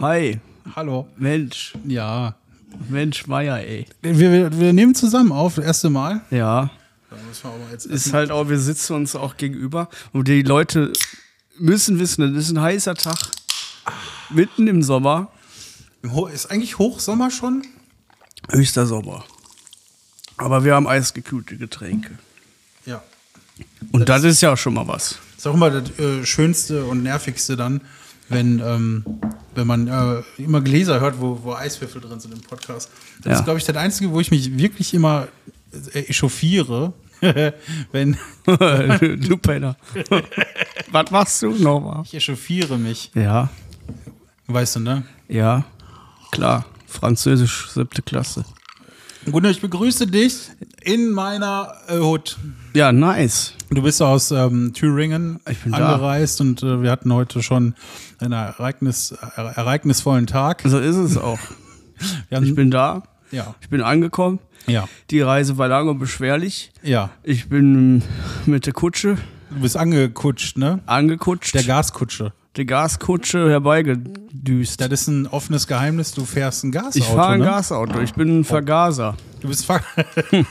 Hi. Hallo. Mensch. Ja. Mensch Meier, ey. Wir, wir, wir nehmen zusammen auf, das erste Mal. Ja. Da müssen wir aber jetzt Ist halt auch, wir sitzen uns auch gegenüber und die Leute müssen wissen, das ist ein heißer Tag. Mitten im Sommer. Ist eigentlich Hochsommer schon? Höchster Sommer. Aber wir haben eisgekühlte Getränke. Ja. Und das, ist ja auch schon mal was. Ist auch immer das äh, Schönste und Nervigste dann, wenn, ähm, wenn man äh, immer Gläser hört, wo, wo Eiswürfel drin sind im Podcast. Das Ja. ist, glaube ich, das Einzige, wo ich mich wirklich immer äh, echauffiere, wenn du Penner. was machst du nochmal? ich echauffiere mich. Ja, Weißt du, ne? ja, klar. Französisch, siebte Klasse. Gunnar, ich begrüße dich in meiner äh, Hut. Ja, nice. Du bist aus ähm, Thüringen Ich bin da. angereist und äh, wir hatten heute schon einen Ereignis, er, ereignisvollen Tag. So ist es auch. Haben, Ich bin da. ja, Ich bin angekommen. ja, Die Reise war lang und beschwerlich. ja. Ich bin mit der Kutsche Du bist angekutscht, ne? angekutscht, Der der, Gaskutsche. Gaskutsche herbeigedüst. Das ist ein offenes Geheimnis. Du fährst ein Gasauto. Ich fahre ein ne? Gasauto, ich bin ein Vergaser. Du bist Fahr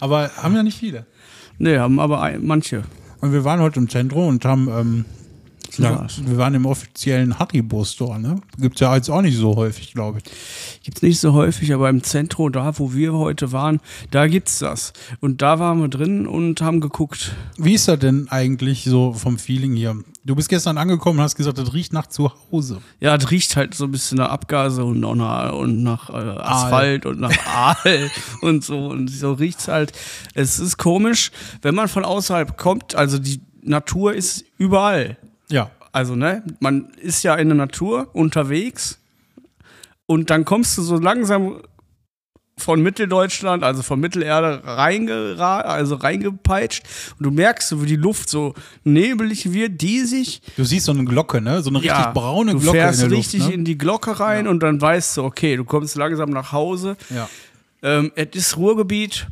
Aber haben ja nicht viele. Nee, haben aber ein, manche. Und wir waren heute im Zentrum und haben, ähm, ja, war's. wir waren im offiziellen Haribo-Store, ne? Gibt's ja jetzt auch nicht so häufig, glaube ich. Gibt's nicht so häufig, aber im Zentrum, da wo wir heute waren, da gibt's das. Und da waren wir drin und haben geguckt. Wie ist das denn eigentlich so vom Feeling hier? Du bist gestern angekommen und hast gesagt, das riecht nach zu Hause. Ja, es riecht halt so ein bisschen nach Abgase und nach, und nach äh, Asphalt und nach Aal und so. Und so riecht's halt. Es ist komisch, wenn man von außerhalb kommt, also die Natur ist überall. Ja. Also, ne, man ist ja in der Natur unterwegs und dann kommst du so langsam von Mitteldeutschland, also von Mittelerde reingera also reingepeitscht und du merkst so, wie die Luft so nebelig wird, diesig. Du siehst so eine Glocke, ne? So eine richtig Ja, braune du Glocke fährst in der richtig Luft, ne? in die Glocke rein und dann weißt du, okay, du kommst langsam nach Hause. Ja. Ähm, es ist Ruhrgebiet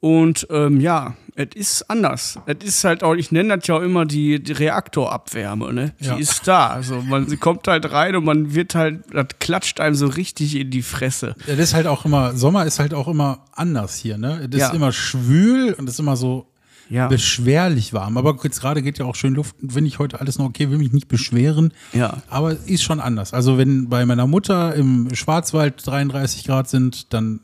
und ähm, ja, es ist anders. Es ist halt auch, ich nenne das ja auch immer die, die Reaktorabwärme, ne? Die Ja. ist da. Also man, sie kommt halt rein und man wird halt, das klatscht einem so richtig in die Fresse. Das ist halt auch immer, Sommer ist halt auch immer anders hier, ne? Das Ja. ist immer schwül und das ist immer so Ja. beschwerlich warm. Aber jetzt gerade geht ja auch schön Luft. Finde ich heute alles noch okay, will mich nicht beschweren. Ja. Aber es ist schon anders. Also wenn bei meiner Mutter im Schwarzwald 33 Grad sind, dann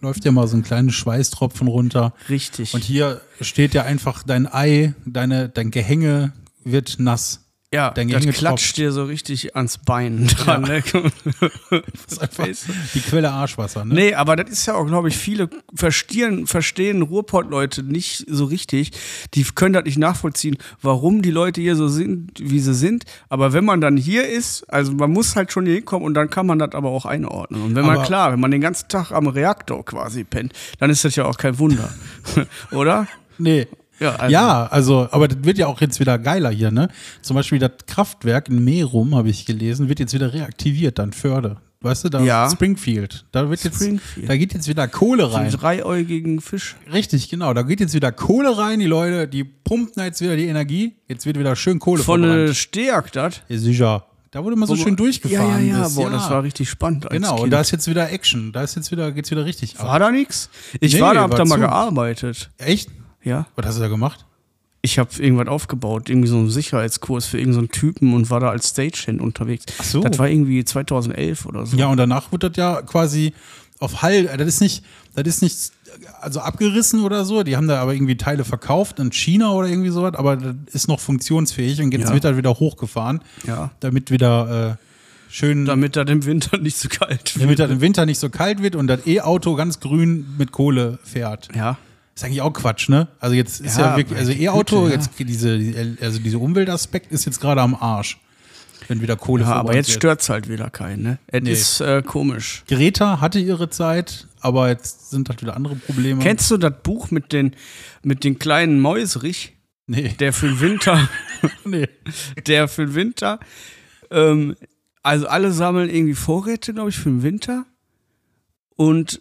läuft ja mal so ein kleines Schweißtropfen runter. Richtig. Und hier steht ja einfach dein Ei, deine, dein Gehänge wird nass. Ja, das klatscht dir so richtig ans Bein dran, ne? Ist einfach die Quelle Arschwasser, ne? Nee, aber das ist ja auch, glaube ich, viele verstehen, verstehen Ruhrpott-Leute nicht so richtig. Die können das nicht nachvollziehen, warum die Leute hier so sind, wie sie sind. Aber wenn man dann hier ist, also man muss halt schon hier hinkommen und dann kann man das aber auch einordnen. Und wenn man, Aber- klar, wenn man den ganzen Tag am Reaktor quasi pennt, dann ist das ja auch kein Wunder. Oder? Nee. Ja, also- ja, also, aber das wird ja auch jetzt wieder geiler hier, ne? Zum Beispiel das Kraftwerk in Merum, habe ich gelesen, wird jetzt wieder reaktiviert, dann Förde. Weißt du, da Ja. Springfield. Da wird jetzt, Springfield. da geht jetzt wieder Kohle rein. dreiäugigen Fisch. Richtig, genau. Da geht jetzt wieder Kohle rein. Die Leute, die pumpen jetzt wieder die Energie. Jetzt wird wieder schön Kohle Von der Steag, das. Ja, sicher. Da wurde mal so schön durchgefahren. Ja, ja, ja. Boah, das war richtig spannend. Genau, kind. und da ist jetzt wieder Action. Da ist jetzt wieder, geht's wieder richtig ab. war da nix? Ich Nee, war da, hab war da mal zu. gearbeitet. Echt? Ja. Was hast du da gemacht? Ich habe irgendwas aufgebaut, irgendwie so einen Sicherheitskurs für irgendeinen Typen und war da als Stagehand unterwegs. Ach so. Das war irgendwie 2011 oder so. Ja, und danach wird das ja quasi auf Hall, das ist nicht, das ist nicht, also abgerissen oder so. Die haben da aber irgendwie Teile verkauft in China oder irgendwie sowas, aber das ist noch funktionsfähig und jetzt Ja. wird das wieder hochgefahren, Ja. damit wieder äh, schön, damit, das im Winter nicht zu kalt wird. damit das im Winter nicht so kalt wird und das E-Auto ganz grün mit Kohle fährt. Ja. Ist eigentlich auch Quatsch, ne? Also jetzt ist ja, Ja, wirklich, also E-Auto, ja. jetzt diese, also dieser Umweltaspekt ist jetzt gerade am Arsch, wenn wieder Kohle ja aber jetzt wird. stört's halt wieder keinen, ne? Es Nee. ist äh, komisch. Greta hatte ihre Zeit, aber jetzt sind halt wieder andere Probleme. Kennst du das Buch mit den, mit den kleinen Mäuserich? Nee. Der für den Winter, nee. der für den Winter, ähm, also alle sammeln irgendwie Vorräte, glaube ich, für den Winter. Und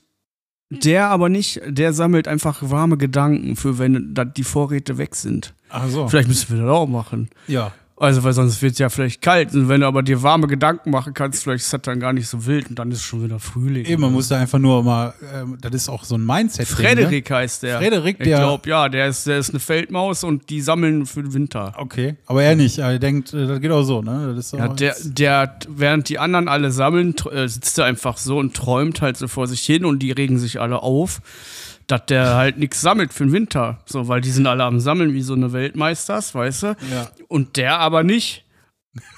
der aber nicht, der sammelt einfach warme Gedanken für, wenn die Vorräte weg sind. Ach so. Vielleicht müssen wir das auch machen. Ja. Also, weil sonst wird es ja vielleicht kalt. Und wenn du aber dir warme Gedanken machen kannst, vielleicht ist das dann gar nicht so wild und dann ist es schon wieder Frühling. Eben, man muss da einfach nur mal, ähm, das ist auch so ein Mindset. Frederik heißt der. Frederik, ich der- glaube, ja, der ist, der ist eine Feldmaus und die sammeln für den Winter. Okay, aber er nicht. Er denkt, äh, das geht auch so, ne? Das ist Ja, der, der, während die anderen alle sammeln, äh, sitzt er einfach so und träumt halt so vor sich hin und die regen sich alle auf, dass der halt nichts sammelt für den Winter. So, weil die sind alle am Sammeln wie so eine Weltmeisters, weißt du? Ja. Und der aber nicht.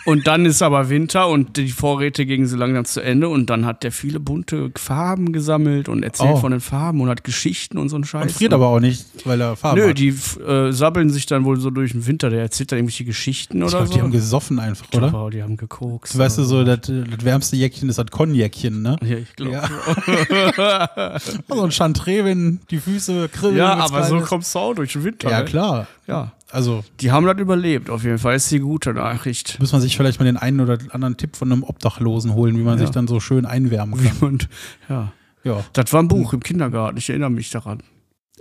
Und dann ist aber Winter und die Vorräte gingen so langsam zu Ende und dann hat der viele bunte Farben gesammelt und erzählt Oh. von den Farben und hat Geschichten und so einen Scheiß. Und friert aber auch nicht, weil er Farbe Nö, hat. die äh, sabbeln sich dann wohl so durch den Winter. Der erzählt dann irgendwelche Geschichten ich oder glaub, so. die haben gesoffen einfach, oder? Wow, die haben gekokst. Weißt du, so das, das wärmste Jäckchen ist das Konjäckchen, ne? Ja, ich glaube. Ja. So ein Chantre, wenn die Füße kribbeln. Ja, aber so ist. kommst du auch durch den Winter. Ja, ne? klar. Ja. Also Die haben das überlebt, auf jeden Fall. Ist die gute Nachricht. muss man sich vielleicht mal den einen oder anderen Tipp von einem Obdachlosen holen, wie man Ja. sich dann so schön einwärmen kann. Und, ja. Ja. Das war ein Buch im Kindergarten, ich erinnere mich daran.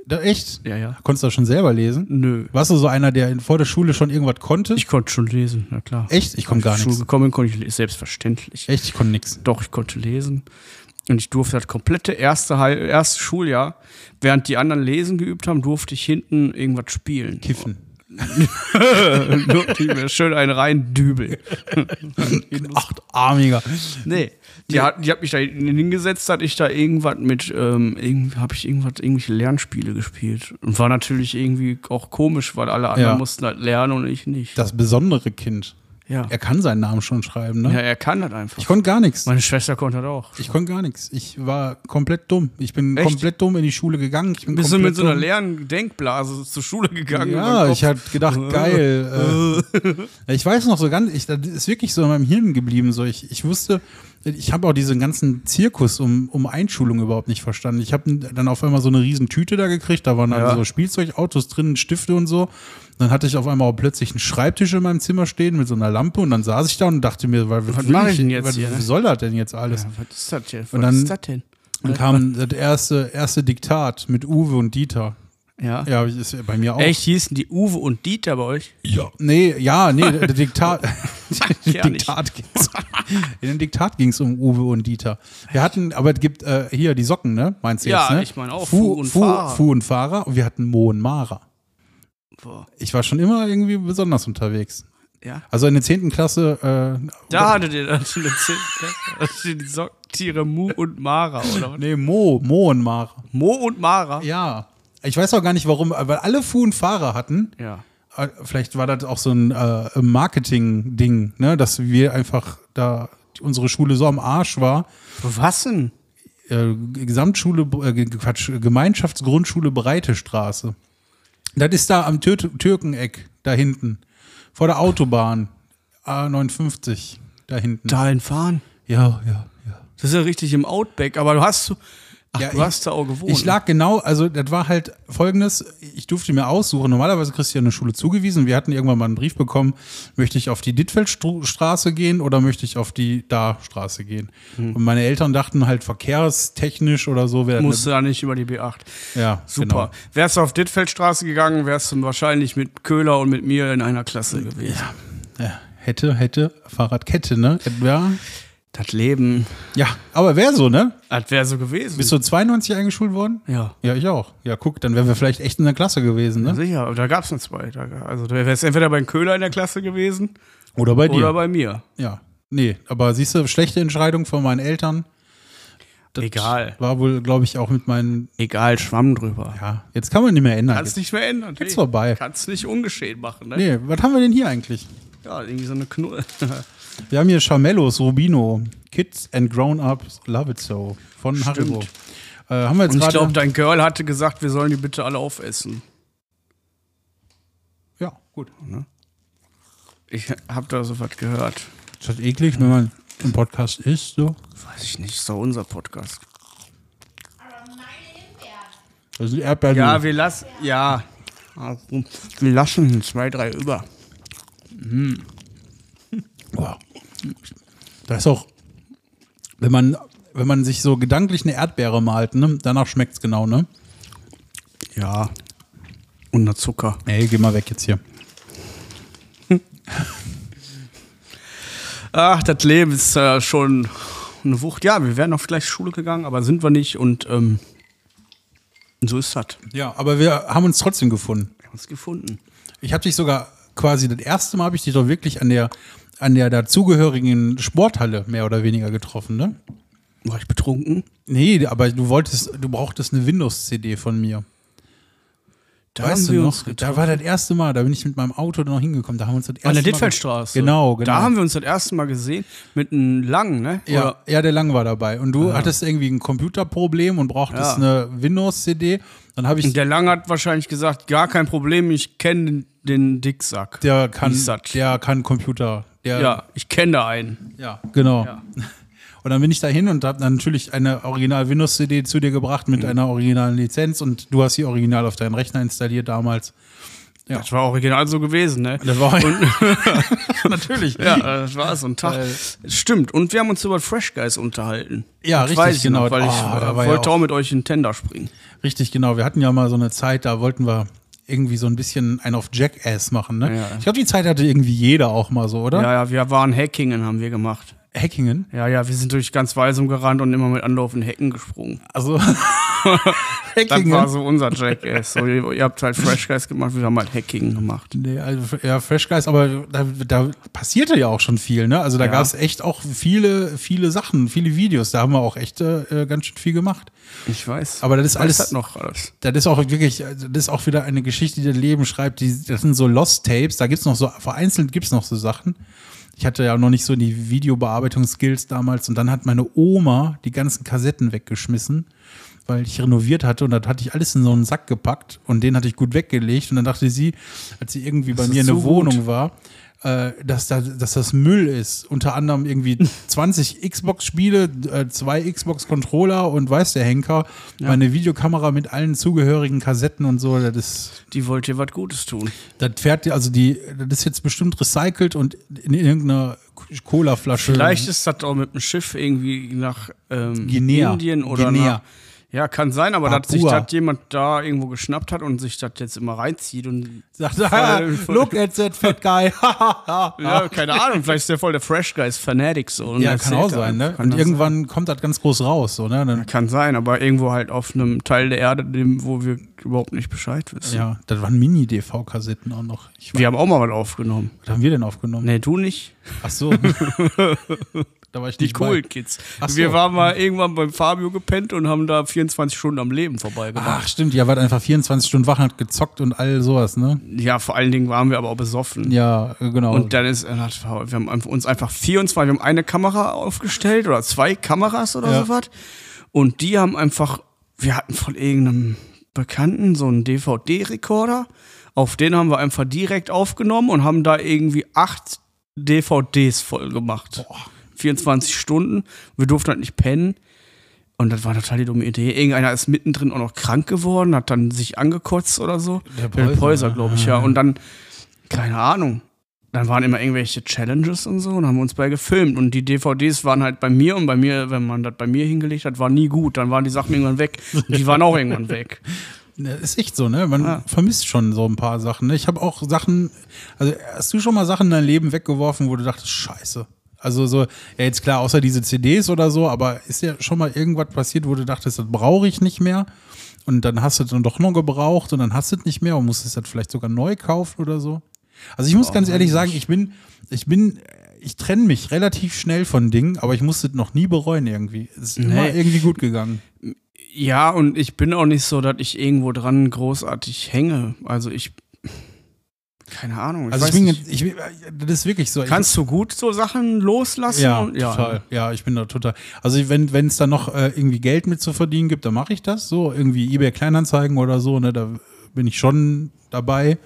Da, echt? Ja, ja. Konntest du das schon selber lesen? Nö. Warst du so einer, der in, vor der Schule schon irgendwas konnte? Ich konnte schon lesen, na klar. Echt? Ich konnte gar nichts. Schule gekommen konnte ich lesen, selbstverständlich. Echt? Ich konnte nichts. Doch, ich konnte lesen. Und ich durfte das komplette erste, erste Schuljahr, während die anderen lesen geübt haben, durfte ich hinten irgendwas spielen. Kiffen. Ich mir schön einen reindübeln. Achtarmiger. Nee, die hat, die hat mich da hingesetzt, hat ich da irgendwas mit, ähm, irgendwie habe ich irgendwas, irgendwelche Lernspiele gespielt. Und war natürlich irgendwie auch komisch, weil alle anderen Ja. mussten halt lernen und ich nicht. Das besondere Kind. Ja. Er kann seinen Namen schon schreiben, ne? ja, er kann das einfach. Ich konnte gar nichts. Meine Schwester konnte das auch. Ich konnte gar nichts. Ich war komplett dumm. Ich bin Echt? komplett dumm in die Schule gegangen. Ich bin Bist du mit so einer leeren Denkblase zur Schule gegangen? Ja, ich hatte gedacht, geil. Äh, ich weiß noch so ganz, ich, das ist wirklich so in meinem Hirn geblieben. So, ich, ich wusste, ich habe auch diesen ganzen Zirkus um, um Einschulung überhaupt nicht verstanden. Ich habe dann auf einmal so eine riesen Tüte da gekriegt, da waren dann Ja. so Spielzeugautos drin, Stifte und so. Dann hatte ich auf einmal auch plötzlich einen Schreibtisch in meinem Zimmer stehen mit so einer Lampe und dann saß ich da und dachte mir, was, Was will ich denn jetzt was, hier, ne? Soll das denn jetzt alles? Ja, was ist das denn? Was Und dann- ist das denn? Dann kam das erste, erste Diktat mit Uwe und Dieter. Ja. Ja, ist bei mir auch. Echt, hießen die Uwe und Dieter bei euch? Ja. Nee, ja, nee, der Diktat. Diktat ging's. In dem Diktat ging es um Uwe und Dieter. Wir hatten, aber es gibt äh, hier die Socken, ne? Meinst du Ja, jetzt, ne? ich meine auch, Fu, Fu und Fu, Fahrer. Fu und Fahrer und wir hatten Mo und Mara. Boah. Ich war schon immer irgendwie besonders unterwegs. Ja. Also in der 10. Klasse, äh, Da hattet ihr dann schon eine Zehn- die Socktiere Mu und Mara, oder nee, Mo, Mo und Mara. Mo und Mara? Ja. Ich weiß auch gar nicht warum, weil alle Fu und Fahrer hatten. Ja. Äh, Vielleicht war das auch so ein äh, Marketing-Ding, ne? dass wir einfach da unsere Schule so am Arsch war. Was denn? Äh, Gesamtschule, äh, Quatsch, Gemeinschaftsgrundschule Breite Straße. Das ist da am Tür Türkeneck, da hinten. Vor der Autobahn. A59, da hinten. Dahin fahren? Ja, ja, ja. Das ist ja richtig im Outback, aber du hast so. Ach, Ja, du ich- hast da auch gewohnt. Ich lag genau, also das war halt folgendes, ich durfte mir aussuchen, normalerweise kriegst du ja eine Schule zugewiesen, wir hatten irgendwann mal einen Brief bekommen, möchte ich auf die Dittfeldstraße gehen oder möchte ich auf die Da-Straße gehen? Hm. Und meine Eltern dachten halt verkehrstechnisch oder so Musst du ja nicht über die B8. ja, Super. Genau. Wärst du auf Dittfeldstraße gegangen, wärst du wahrscheinlich mit Köhler und mit mir in einer Klasse gewesen. Ja, hätte, hätte, Fahrradkette, ne? Ja, Das Leben, ja aber wäre so, ne? das wäre so gewesen. Bist du 92 eingeschult worden? ja. Ja, ich auch. Ja, guck, dann wären wir vielleicht echt in der Klasse gewesen, ne? Sicher, aber da gab es nur zwei. Also du wärst entweder bei Köhler in der Klasse gewesen Oder bei dir. oder bei mir. Ja. Nee, aber siehst du, schlechte Entscheidung von meinen Eltern. Das Egal. War wohl, glaube ich, auch mit meinen. Egal, Schwamm drüber. Ja, jetzt kann man nicht mehr ändern. Kannst nicht mehr ändern. Jetzt vorbei. Kannst nicht ungeschehen machen, ne? Nee, was haben wir denn hier eigentlich? Ja, irgendwie so eine Knull. Wir haben hier Charmellos Rubino. Kids and Grown-Ups Love It So von Stimmt. Haribo. Äh, haben wir jetzt Und ich glaube, dein Girl hatte gesagt, wir sollen die bitte alle aufessen. ja, gut. Ich habe da so was gehört. Ist das eklig, wenn man im Podcast isst? So? Weiß ich nicht, ist doch unser Podcast. Aber meine Himbeeren. Das sind Erdbeeren. Ja, wir lassen. Ja. Wir lassen zwei, drei über. Boah. Da ist auch, wenn man, wenn man sich so gedanklich eine Erdbeere malt, ne, danach schmeckt's genau, ne? Ja. Und der Zucker. Ey, geh mal weg jetzt hier. Ach, das Leben ist äh, schon eine Wucht. Ja, wir wären auf gleich Schule gegangen, aber sind wir nicht und ähm, so ist das. Ja, aber wir haben uns trotzdem gefunden. Wir haben uns gefunden. Ich habe dich sogar quasi das erste Mal habe ich dich doch wirklich an der an der dazugehörigen Sporthalle mehr oder weniger getroffen, ne? War ich betrunken? Nee, aber du wolltest, du brauchtest eine Windows-CD von mir. Da weißt haben du wir noch? uns Da war das erste Mal, da bin ich mit meinem Auto noch hingekommen. Da haben wir uns das erste An der Dittfeldstraße. Genau, genau. Da haben wir uns das erste Mal gesehen mit einem langen, ne? Ja, Oder- ja, der Lang war dabei. Und du hattest irgendwie ein Computerproblem und brauchtest Ja. eine Windows-CD. Dann habe ich, Und der Lang hat wahrscheinlich gesagt, gar kein Problem, ich kenne den, den Dicksack. der kann, der kann Computer. Der, ja, ich kenne da einen. ja, genau. Ja. Und dann bin ich da hin und habe dann natürlich eine Original Windows-CD zu dir gebracht Mhm. mit einer originalen Lizenz und du hast sie original auf deinen Rechner installiert damals. Ja. Das war original so gewesen, ne? Das war natürlich. Ja, das war so ein Tag. Äh, Stimmt. Und wir haben uns über Fresh Guys unterhalten. Ja, Das richtig, weiß ich genau. Noch, weil ich Oh, da äh, ja wollte auch- auch mit euch in Tender springen. Richtig, genau. Wir hatten ja mal so eine Zeit, da wollten wir irgendwie so ein bisschen einen auf Jackass machen, ne? Ja. Ich glaube, die Zeit hatte irgendwie jeder auch mal so, oder? Ja, ja, wir waren Hackingen, haben wir gemacht. Hackingen. Ja, ja, wir sind durch ganz Weisum gerannt und immer mit anlaufenden Hecken gesprungen. Also Das Hackingen. war so unser Jackass. So, ihr, ihr habt halt Fresh Guys gemacht, wir haben halt Hacking gemacht. Nee, also, ja, Fresh Guys, aber da, da passierte ja auch schon viel, ne? Also da Ja. gab es echt auch viele, viele Sachen, viele Videos. Da haben wir auch echt äh, ganz schön viel gemacht. Ich weiß. Aber das ist alles- das noch alles. Das ist auch wirklich, also das ist auch wieder eine Geschichte, die das Leben schreibt. Die, das sind so Lost Tapes. Da gibt's noch so, vereinzelt gibt's noch so Sachen. Ich hatte ja noch nicht so die Videobearbeitungsskills damals und dann hat meine Oma die ganzen Kassetten weggeschmissen, weil ich renoviert hatte und das hatte ich alles in so einen Sack gepackt und den hatte ich gut weggelegt und dann dachte sie, als sie irgendwie bei Das mir in der so Wohnung gut. war, äh, dass, da, dass das Müll ist. Unter anderem irgendwie 20 Xbox-Spiele, äh, zwei Xbox-Controller und weiß der Henker, meine Videokamera mit allen zugehörigen Kassetten und so. Das, Die wollt ihr was Gutes tun. das fährt, also die, das ist jetzt bestimmt recycelt und in irgendeiner Cola-Flasche. Vielleicht ist das auch mit dem Schiff irgendwie nach ähm, Guinea. Indien oder Guinea. nach, Ja, kann sein, aber dass sich das jemand da irgendwo geschnappt hat und sich das jetzt immer reinzieht und Sagt, ah, Voll- look at that fat guy. ja, keine Ahnung, vielleicht ist der voll der Fresh Guys Fanatic so. und ja, kann auch sein, ne? Und irgendwann kommt das ganz groß raus, so, ne? Dann, sein. Kann sein, aber irgendwo halt auf einem Teil der Erde, dem, wo wir überhaupt nicht Bescheid wissen. ja, das waren Mini-DV-Kassetten auch noch. Wir haben auch mal was aufgenommen. was haben wir denn aufgenommen? Nee, du nicht. Ach so. da war ich Die nicht bei. Kids. So. Wir waren mal irgendwann beim Fabio gepennt und haben da 24 Stunden am Leben vorbeigemacht. Ach, stimmt, ihr wart einfach 24 Stunden wach und hat gezockt und all sowas, ne? Ja, vor allen Dingen waren wir aber auch besoffen. Ja, äh, genau. Und dann ist, äh, wir haben uns einfach 24, wir haben eine Kamera aufgestellt oder zwei Kameras oder Ja. so was. Und die haben einfach, wir hatten von irgendeinem Bekannten so einen DVD-Rekorder. Auf den haben wir einfach direkt aufgenommen und haben da irgendwie acht DVDs voll gemacht. 24 Stunden. Wir durften halt nicht pennen. Und das war total die dumme Idee. Irgendeiner ist mittendrin auch noch krank geworden, hat dann sich angekotzt oder so. Der ne? glaube ich, ja. Und dann, keine Ahnung. Dann waren immer irgendwelche Challenges und so und haben uns bei gefilmt. Und die DVDs waren halt bei mir und bei mir, wenn man das bei mir hingelegt hat, war nie gut. Dann waren die Sachen irgendwann weg. Und die waren auch irgendwann weg. Ja, ist echt so, ne? Man Ja. vermisst schon so ein paar Sachen. Ne? Ich habe auch Sachen, also hast du schon mal Sachen in dein Leben weggeworfen, wo du dachtest, scheiße. Also so, ja jetzt klar, außer diese CDs oder so, aber ist ja schon mal irgendwas passiert, wo du dachtest, das brauche ich nicht mehr. Und dann hast du es dann doch noch gebraucht und dann hast du es nicht mehr und musstest das vielleicht sogar neu kaufen oder so. Also ich muss ganz ehrlich sagen, ich bin, ich bin, ich trenne mich relativ schnell von Dingen, aber ich musste es noch nie bereuen irgendwie. Es ist immer Nee. irgendwie gut gegangen. Ja, und ich bin auch nicht so, dass ich irgendwo dran großartig hänge. Also ich, keine Ahnung. Ich Also ich bin, nicht. ich, bin- das ist wirklich so. Kannst du gut so Sachen loslassen? Ja, Und- total. Ja, ich bin da total. Also wenn wenn es da noch äh, irgendwie Geld mit zu verdienen gibt, dann mache ich das. So irgendwie eBay Kleinanzeigen oder so. Ne, da bin ich schon dabei.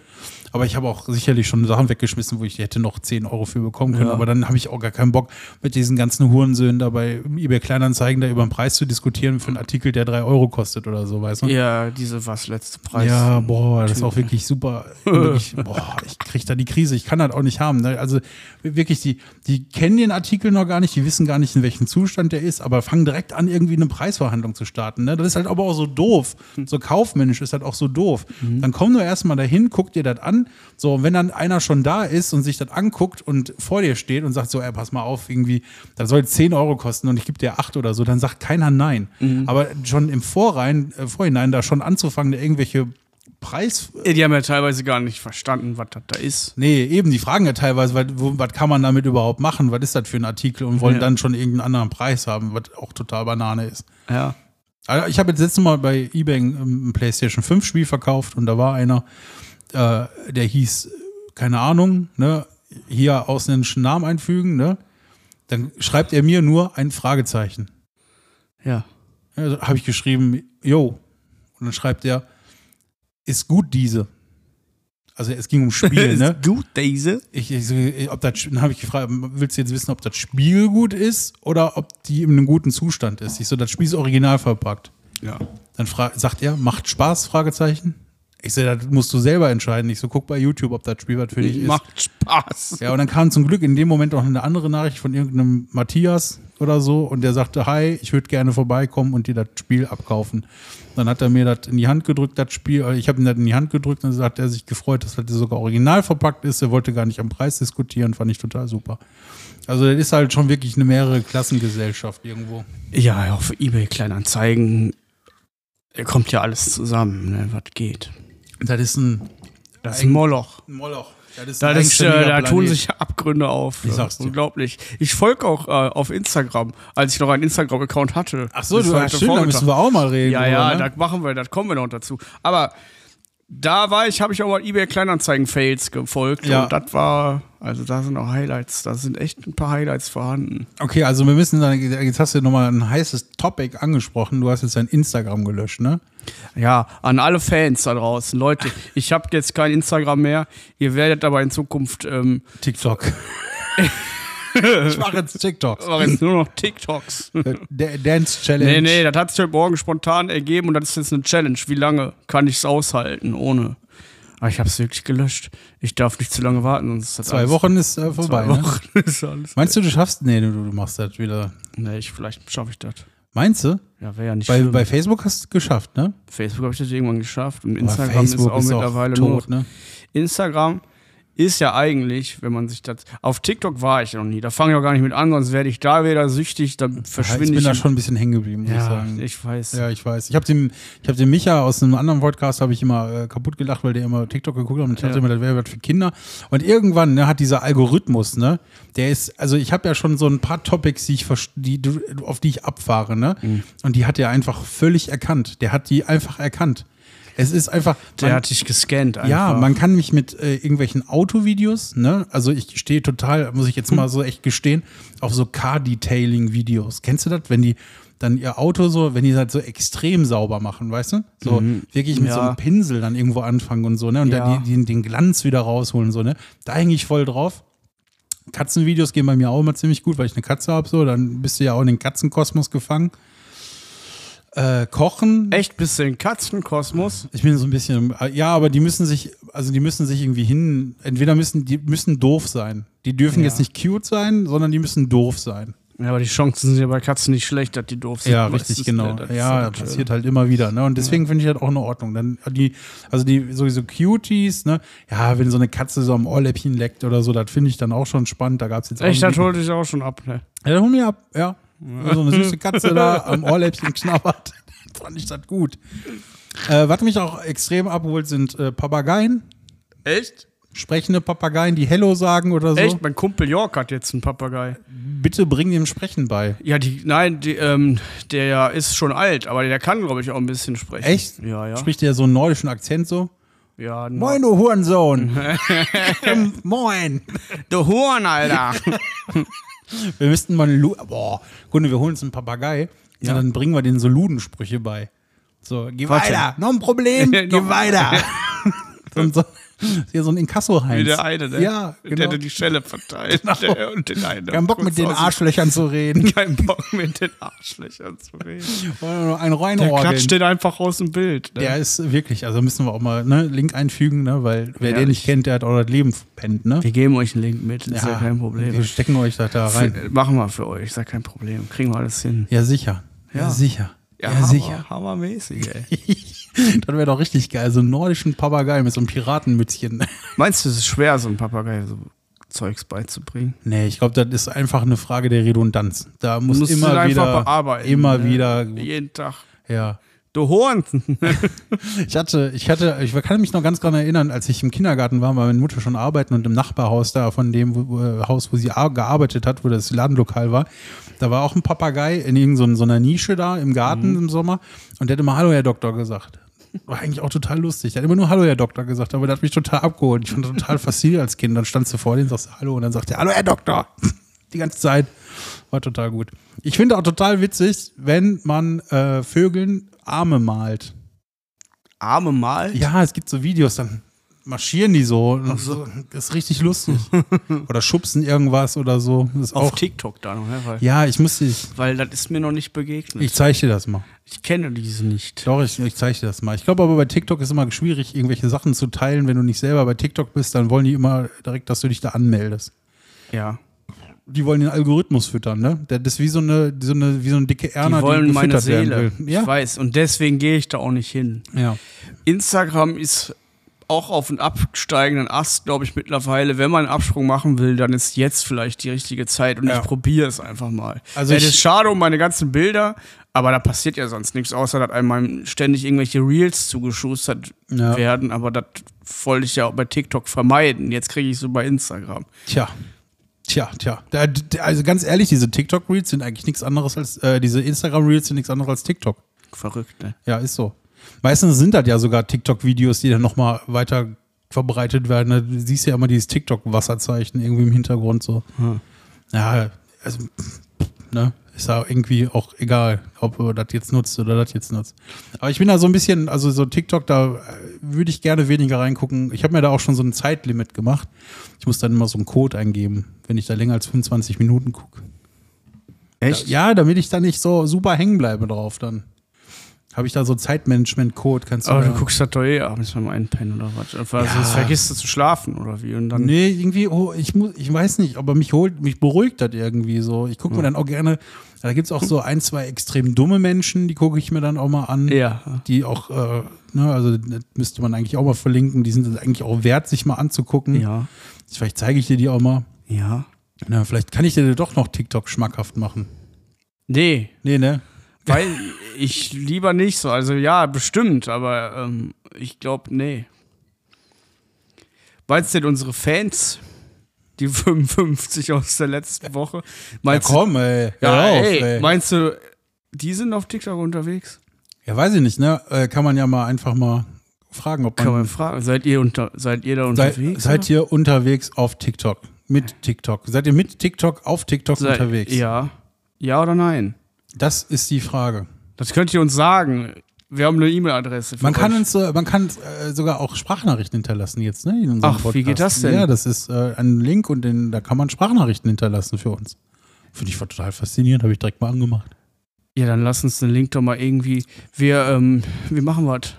Aber ich habe auch sicherlich schon Sachen weggeschmissen, wo ich hätte noch 10 Euro für bekommen können. Ja. Aber dann habe ich auch gar keinen Bock, mit diesen ganzen Hurensöhnen dabei eBay Kleinanzeigen da über den Preis zu diskutieren für einen Artikel, der 3 Euro kostet oder so, weißt du? Ja, diese was letzte Preis. Ja, boah, das ist auch wirklich super. Wirklich, boah, ich krieg da die Krise. Ich kann das auch nicht haben. Ne? Also wirklich, die, die kennen den Artikel noch gar nicht, die wissen gar nicht, in welchem Zustand der ist, aber fangen direkt an, irgendwie eine Preisverhandlung zu starten. Ne? Das ist halt aber auch so doof. So kaufmännisch ist halt auch so doof. Dann komm nur erstmal dahin, guck dir das an so, und wenn dann einer schon da ist und sich das anguckt und vor dir steht und sagt so, ey, pass mal auf, irgendwie, das soll 10 Euro kosten und ich gebe dir 8 oder so, dann sagt keiner nein. Aber schon im Vorrein, äh, Vorhinein da schon anzufangen, da irgendwelche Preis, Die haben ja teilweise gar nicht verstanden, was das da ist. Nee, eben, die fragen ja teilweise, was, kann man damit überhaupt machen? Was ist das für ein Artikel? Und wollen Ja. dann schon irgendeinen anderen Preis haben, was auch total Banane ist. Ja. Also ich habe jetzt letztes Mal bei eBay ein ein PlayStation 5 Spiel verkauft und da war einer, äh, der hieß, keine Ahnung, ne, hier ausländischen Namen einfügen, ne? Dann schreibt er mir nur ein Fragezeichen. Ja. Ja, habe ich geschrieben, yo. Und dann schreibt er, ist gut diese. Also es ging um Spiel, ne? Ist gut, diese. Ich, ich, ob das, dann habe ich gefragt, willst du jetzt wissen, ob das Spiel gut ist oder ob die in einem guten Zustand ist? Ich so, das Spiel ist original verpackt. Ja. Dann fra- sagt er, macht Spaß? Fragezeichen. Ich so, das musst du selber entscheiden. Ich so, guck bei YouTube, ob das Spiel was für dich ist. Macht Spaß. Ja, und dann kam zum Glück in dem Moment auch eine andere Nachricht von irgendeinem Matthias oder so und der sagte, hi, ich würde gerne vorbeikommen und dir das Spiel abkaufen. Dann hat er mir das in die Hand gedrückt, das Spiel, äh, ich habe ihm das in die Hand gedrückt und dann hat er sich gefreut, dass das sogar original verpackt ist. Er wollte gar nicht am Preis diskutieren, fand ich total super. Also das ist halt schon wirklich eine mehrere Klassengesellschaft irgendwo. Ja, auf Ebay Kleinanzeigen kommt ja alles zusammen, ne, was geht. Das ist ein, Das ist ein Moloch. ein Moloch. Das ist, Da, ein ist, äh, da tun sich Abgründe auf. Ich sag's dir. Unglaublich. Ich folge auch äh, auf Instagram, als ich noch einen Instagram-Account hatte. Ach so, Bis du hast stimmt, da Vormittag. müssen wir auch mal reden. Ja, ja, ne? da machen wir, das kommen wir noch dazu. Aber da war ich, habe ich auch mal eBay Kleinanzeigen-Fails gefolgt Ja. und das war, also da sind auch Highlights, da sind echt ein paar Highlights vorhanden. Okay, also wir müssen dann, jetzt hast du nochmal ein heißes Topic angesprochen. Du hast jetzt dein Instagram gelöscht, ne? Ja, an alle Fans da draußen, Leute, ich habe jetzt kein Instagram mehr. Ihr werdet aber in Zukunft ähm, TikTok. ich mache jetzt TikToks. aber jetzt nur noch TikToks. Dance Challenge. Nee, nee, das hat sich heute Morgen spontan ergeben und das ist jetzt eine Challenge. Wie lange kann ich es aushalten ohne? Aber ich habe es wirklich gelöscht. Ich darf nicht zu lange warten, sonst ist das Zwei alles- Wochen ist äh, vorbei. Zwei Ne? Wochen ist alles. Meinst du, du schaffst? Nee, du, du machst das wieder. Nee, ich, vielleicht schaffe ich das. Meinst du? Ja, wäre ja nicht Bei, schlimm. bei Facebook hast du es geschafft, ne? Facebook habe ich das irgendwann geschafft und Instagram ist auch Facebook mittlerweile nur tot, ne? Instagram ist ja eigentlich, wenn man sich das. Auf TikTok war ich noch nie. Da fange ich auch gar nicht mit an, sonst werde ich da wieder süchtig, dann Ja, ich verschwinde bin ich. da schon ein bisschen hängen geblieben, muss ich ja, sagen. ich weiß. Ja, ich weiß. Ich habe dem, ich hab dem Micha aus einem anderen Podcast habe ich immer äh, kaputt gelacht, weil der immer TikTok geguckt hat und ich dachte Ja. immer, das wäre was für Kinder. Und irgendwann ne, hat dieser Algorithmus, ne, der ist, also ich habe ja schon so ein paar Topics, die ich die, auf die ich abfahre, ne, Mhm. und die hat er einfach völlig erkannt. Der hat die einfach erkannt. Es ist einfach. Der man- hat dich gescannt einfach. ja, man kann mich mit äh, irgendwelchen Autovideos, ne? Also ich stehe total, muss ich jetzt mal so echt gestehen, auf so Car-Detailing-Videos. Kennst du das? Wenn die dann ihr Auto so, wenn die das so extrem sauber machen, weißt du? So wirklich mit so Ja. einem Pinsel dann irgendwo anfangen und so, ne? Und Ja. dann die, die, den Glanz wieder rausholen, so, ne? Da hänge ich voll drauf. Katzenvideos gehen bei mir auch immer ziemlich gut, weil ich eine Katze habe, so, dann bist du ja auch in den Katzenkosmos gefangen. Äh, kochen, Echt bist du in Katzenkosmos? ich bin so ein bisschen, äh, ja, aber die müssen sich, also die müssen sich irgendwie hin, entweder müssen, die müssen doof sein. Die dürfen Ja. jetzt nicht cute sein, sondern die müssen doof sein. Ja, aber die Chancen sind ja bei Katzen nicht schlecht, dass die doof sind. Ja, richtig, genau. ne? Das ist Ja, halt, passiert halt immer wieder, ne? Und deswegen finde ich das auch in Ordnung. Dann die, also die sowieso Cuties, ne? Ja, wenn so eine Katze so am Ohrläppchen leckt oder so, das finde ich dann auch schon spannend. Da gab es jetzt Echt, das holte ich auch schon ab, ne? Ja, dann hol mir ab, ja. So eine süße Katze da am Ohrläppchen knabbert. Fand ich das gut. Äh, was mich auch extrem abholt, sind äh, Papageien. Echt? Sprechende Papageien, die Hello sagen oder so. Echt? Mein Kumpel York hat jetzt einen Papagei. Bitte bring dem Sprechen bei. Ja, die, nein, die, ähm, der ist schon alt, aber der kann, glaube ich, auch ein bisschen sprechen. Echt? Ja, ja. Spricht der so einen nordischen Akzent so? ja, no. Moin, du Hurensohn. Moin. Du Huren, Alter. Wir müssten mal einen Lu Boah, Kunde, wir holen uns einen Papagei. Ja. dann bringen wir denen so Ludensprüche bei. So, geh Warte. weiter. Noch ein Problem? geh weiter. Und so, hier so ein Inkasso-Heinz. Wie der eine, ne? Ja, Der genau. hat die Schelle verteilt. Der und den einen. Kein Bock mit den Arschlöchern zu reden. Kein Bock mit den Arschlöchern zu reden. Ein Der Reinorgeln. klatscht den einfach aus dem Bild. Ne? Der ist wirklich, also müssen wir auch mal ne, Link einfügen, ne, weil wer Ja, den nicht ich- kennt, der hat auch das Leben verpennt, ne? Wir geben euch einen Link mit, ist ja, kein Wir Problem. stecken euch das da rein. Für- Machen wir für euch, ist ja kein Problem. Kriegen wir alles hin. Ja, sicher. Ja, Ja. sicher. Ja, hammer- sicher. Hammermäßig, ey. Das wäre doch richtig geil. So einen nordischen Papagei mit so einem Piratenmützchen. Meinst du, es ist schwer, so einem Papagei so Zeugs beizubringen? Nee, ich glaube, das ist einfach eine Frage der Redundanz. Da muss musst immer einfach wieder, bearbeiten, immer ne? wieder, Jeden Tag. ja. Du Horn. Ich hatte, ich hatte, ich kann mich noch ganz dran erinnern, als ich im Kindergarten war, war meine Mutter schon arbeiten und im Nachbarhaus da von dem wo, wo, Haus, wo sie ar- gearbeitet hat, wo das Ladenlokal war, da war auch ein Papagei in irgendeiner so einer Nische da im Garten im Sommer und der hat immer Hallo Herr Doktor gesagt. War eigentlich auch total lustig. Der hat immer nur Hallo Herr Doktor gesagt, aber der hat mich total abgeholt. Ich fand das total faszinierend als Kind. Dann standst du vor dem, sagst Hallo und dann sagt er Hallo Herr Doktor. Die ganze Zeit. War total gut. Ich finde auch total witzig, wenn man äh, Vögeln Arme malt. Arme mal. Ja, es gibt so Videos, dann marschieren die so. So. Das ist richtig lustig. oder schubsen irgendwas oder so. Ist Auf auch, TikTok da noch, ne? weil, ja, ich muss dich. weil das ist mir noch nicht begegnet. Ich zeige dir das mal. Ich kenne diese nicht. Doch, ich, ich zeige dir das mal. Ich glaube aber bei TikTok ist immer schwierig, irgendwelche Sachen zu teilen. Wenn du nicht selber bei TikTok bist, dann wollen die immer direkt, dass du dich da anmeldest. Ja. Die wollen den Algorithmus füttern, ne? Das ist wie so eine, so eine, wie so eine dicke Die Erna, wollen meine gefüttert werden Seele. will. Ich Ja, weiß. Und deswegen gehe ich da auch nicht hin. ja. Instagram ist auch auf einen absteigenden Ast, glaube ich, mittlerweile. Wenn man einen Absprung machen will, dann ist jetzt vielleicht die richtige Zeit und Ja. ich probiere es einfach mal. Also es ist schade um meine ganzen Bilder, aber da passiert ja sonst nichts, außer dass einem ständig irgendwelche Reels zugeschustert Ja. werden. Aber das wollte ich ja auch bei TikTok vermeiden. Jetzt kriege ich so bei Instagram. Tja. Tja, tja. Da, also ganz ehrlich, diese TikTok-Reels sind eigentlich nichts anderes als, äh, diese Instagram-Reels sind nichts anderes als TikTok. Verrückt, ne? Ja, ist so. Meistens sind das ja sogar TikTok-Videos, die dann nochmal weiter verbreitet werden. Da siehst du ja immer dieses TikTok-Wasserzeichen irgendwie im Hintergrund so. Hm. Ja, also, ne, ist ja irgendwie auch egal, ob du das jetzt nutzt oder das jetzt nutzt. Aber ich bin da so ein bisschen, also so TikTok, da äh, würde ich gerne weniger reingucken. Ich habe mir da auch schon so ein Zeitlimit gemacht. Ich muss dann immer so einen Code eingeben, wenn ich da länger als 25 Minuten gucke. Echt? Ja, damit ich da nicht so super hängen bleibe drauf dann. Habe ich da so Zeitmanagement-Code, kannst du Aber da- du guckst das doch eh abends beim Einpennen oder was? Ja. sonst vergisst du zu schlafen oder wie? Und dann Nee, irgendwie, oh, ich, muss, ich weiß nicht, aber mich holt, mich beruhigt das irgendwie so. Ich gucke mir dann auch gerne, da gibt es auch so ein, zwei extrem dumme Menschen, die gucke ich mir dann auch mal an. Ja. Die auch, äh, ne, also das müsste man eigentlich auch mal verlinken, die sind eigentlich auch wert, sich mal anzugucken. Ja. Vielleicht zeige ich dir die auch mal. Ja. Na, vielleicht kann ich dir doch noch TikTok schmackhaft machen. Nee, Nee, ne? weil ich lieber nicht so. Also ja, bestimmt, aber ähm, ich glaube, nee. Meinst du denn unsere Fans, die 55 aus der letzten Woche? Ja, Meinst komm, ey. ja, auf, ey, ey. meinst du, die sind auf TikTok unterwegs? Ja, weiß ich nicht, ne? Äh, kann man ja mal einfach mal fragen, ob man. Kann man fragen. Seid ihr, unter, seid ihr da unterwegs? seid ihr unterwegs auf TikTok? Mit TikTok? Seid ihr mit TikTok auf TikTok Seid- unterwegs? Ja. Ja oder nein? Das ist die Frage. Das könnt ihr uns sagen. Wir haben eine E-Mail-Adresse. Man kann uns, man kann äh, sogar auch Sprachnachrichten hinterlassen jetzt, ne? In Ach, wie geht das denn? Ja, das ist äh, ein Link und den, da kann man Sprachnachrichten hinterlassen für uns. Finde ich total faszinierend, habe ich direkt mal angemacht. Ja, dann lass uns den Link doch mal irgendwie. Wir, ähm, wir machen was.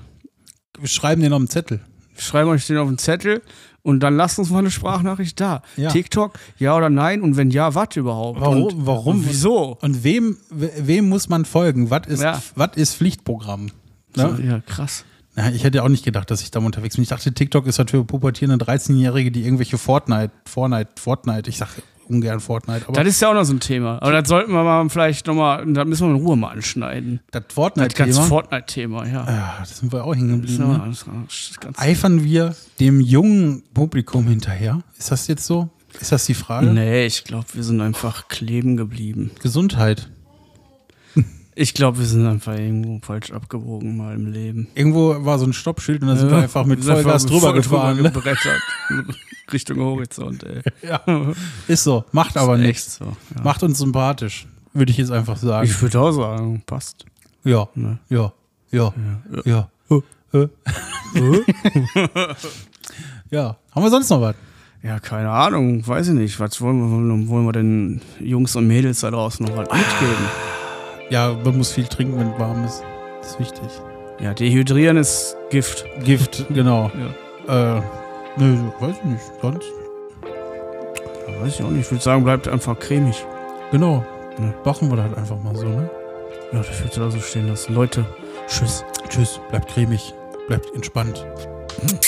Wir schreiben den auf den Zettel. Wir schreiben euch den auf den Zettel und dann lasst uns mal eine Sprachnachricht da. Ja. TikTok, ja oder nein? Und wenn ja, was überhaupt? Warum- Und, warum? Und wieso? Und wem, we- wem muss man folgen? Was ist, Ja. was ist Pflichtprogramm? So, Ne? ja, krass. Ja, ich hätte auch nicht gedacht, dass ich da unterwegs bin. Ich dachte, TikTok ist halt für pubertierende 13-Jährige, die irgendwelche Fortnite, Fortnite, Fortnite, ich sage ungern Fortnite, aber Das ist ja auch noch so ein Thema. Aber das sollten wir mal vielleicht nochmal, da müssen wir in Ruhe mal anschneiden. das Das ganze Fortnite-Thema, Fortnite-Thema, ja. ja, da sind wir auch hängen Das ist geblieben. ja Ne? Eifern wir dem jungen Publikum hinterher? Ist das jetzt so? Ist das die Frage? Nee, ich glaube, wir sind einfach kleben geblieben. Gesundheit. Ich glaube, wir sind einfach irgendwo falsch abgebogen mal im Leben. Irgendwo war so ein Stoppschild und da sind wir einfach mit Vollgas drüber gefahren. ne? gebrettert. Richtung Horizont, ey. Ja, ist so. Macht aber Ist nichts. echt so. Ja. Macht uns sympathisch, würde ich jetzt einfach sagen. Ich würde auch sagen, passt. Ja, Ne? ja, ja, ja. Äh. Ja, haben wir sonst noch was? Ja, keine Ahnung, weiß ich nicht. Was wollen wir, wollen wir den Jungs und Mädels da draußen noch was mitgeben? Ja, man muss viel trinken, wenn es warm ist. Das ist wichtig. Ja, dehydrieren ist Gift. Gift, genau. Ja. Äh, nö, weiß ich nicht. Sonst? Ja, weiß ich auch nicht. Ich würde sagen, bleibt einfach cremig. Genau. Ne. Machen wir das halt einfach mal so, ne? Ja, das würde da so stehen lassen. Leute, Tschüss. Tschüss, bleibt cremig, bleibt entspannt. Hm.